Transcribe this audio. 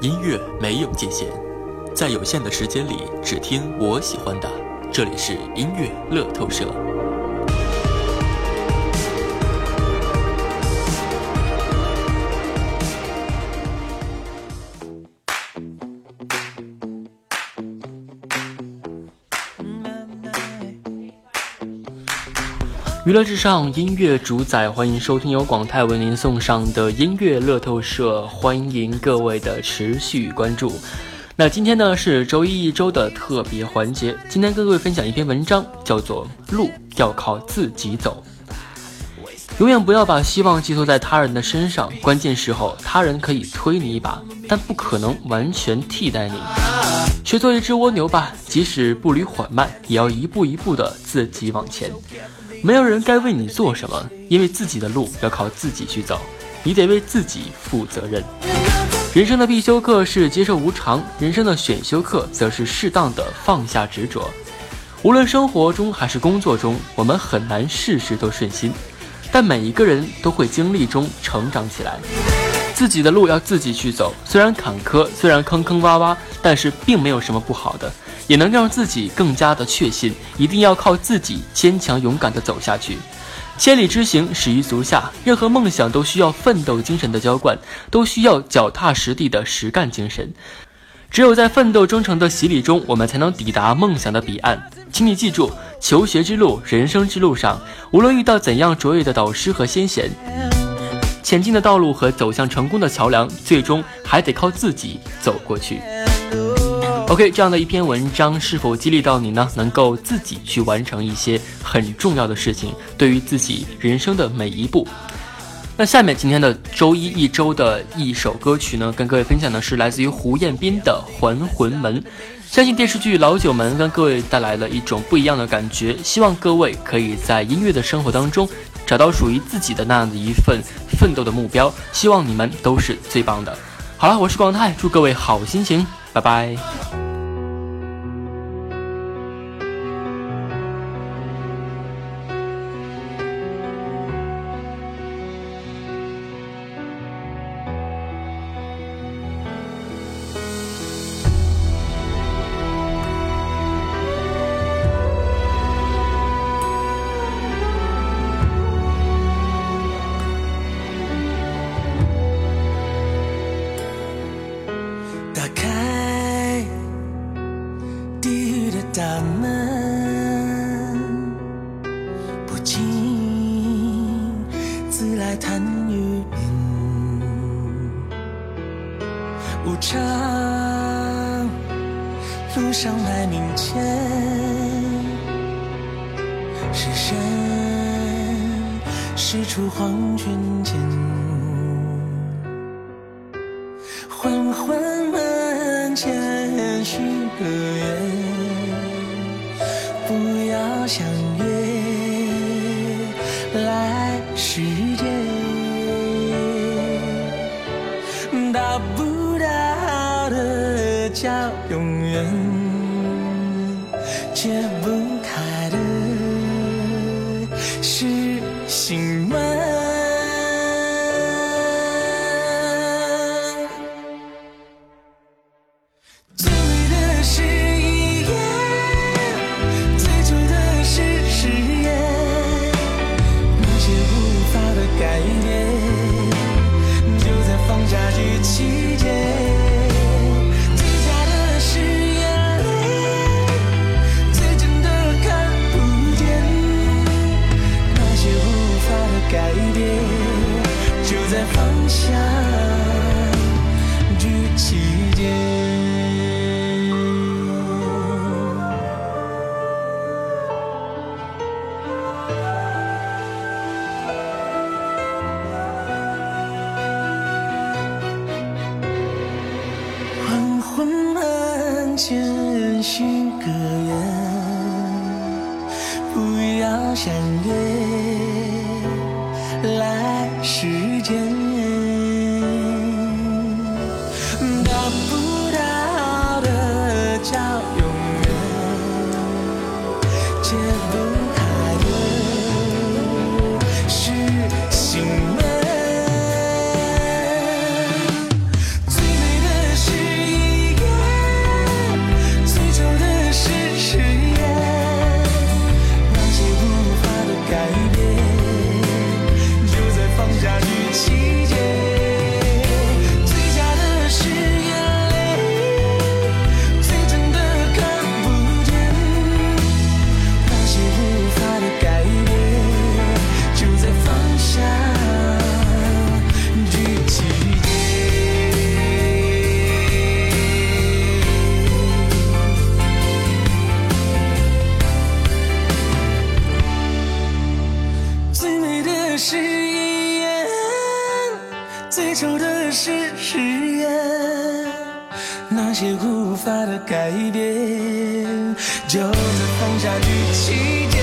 音乐没有界限，在有限的时间里，只听我喜欢的。这里是音乐乐透社。娱乐至上，音乐主宰，欢迎收听由广泰为您送上的音乐乐透社，欢迎各位的持续关注。那今天呢是周一一周的特别环节，今天跟各位分享一篇文章，叫做《路要靠自己走》。永远不要把希望寄托在他人的身上，关键时候他人可以推你一把，但不可能完全替代你。学做一只蜗牛吧，即使步履缓慢，也要一步一步的自己往前。没有人该为你做什么，因为自己的路要靠自己去走，你得为自己负责任。人生的必修课是接受无常，人生的选修课则是适当的放下执着。无论生活中还是工作中，我们很难事事都顺心，但每一个人都会经历中成长起来。自己的路要自己去走，虽然坎坷，虽然坑坑洼洼，但是并没有什么不好的。也能让自己更加的确信，一定要靠自己坚强勇敢的走下去。千里之行，始于足下。任何梦想都需要奋斗精神的浇灌，都需要脚踏实地的实干精神。只有在奋斗忠诚的洗礼中，我们才能抵达梦想的彼岸。请你记住，求学之路、人生之路上，无论遇到怎样卓越的导师和先贤，前进的道路和走向成功的桥梁，最终还得靠自己走过去。OK，这样的一篇文章是否激励到你呢？能够自己去完成一些很重要的事情，对于自己人生的每一步。那下面今天的周一一周的一首歌曲呢，跟各位分享的是来自于胡彦斌的《还魂门》。相信电视剧《老九门》跟各位带来了一种不一样的感觉，希望各位可以在音乐的生活当中找到属于自己的那样的一份奋斗的目标。希望你们都是最棒的。好了，我是广泰，祝各位好心情。拜拜。大门不进，自来贪与贫。无常路上埋名前，是身是出黄泉间。缓缓门前许个愿。相约来世间，到不到的叫永远，解不前人须格言不要相约来世见的是誓言，那些无法的改变，就在放下举起。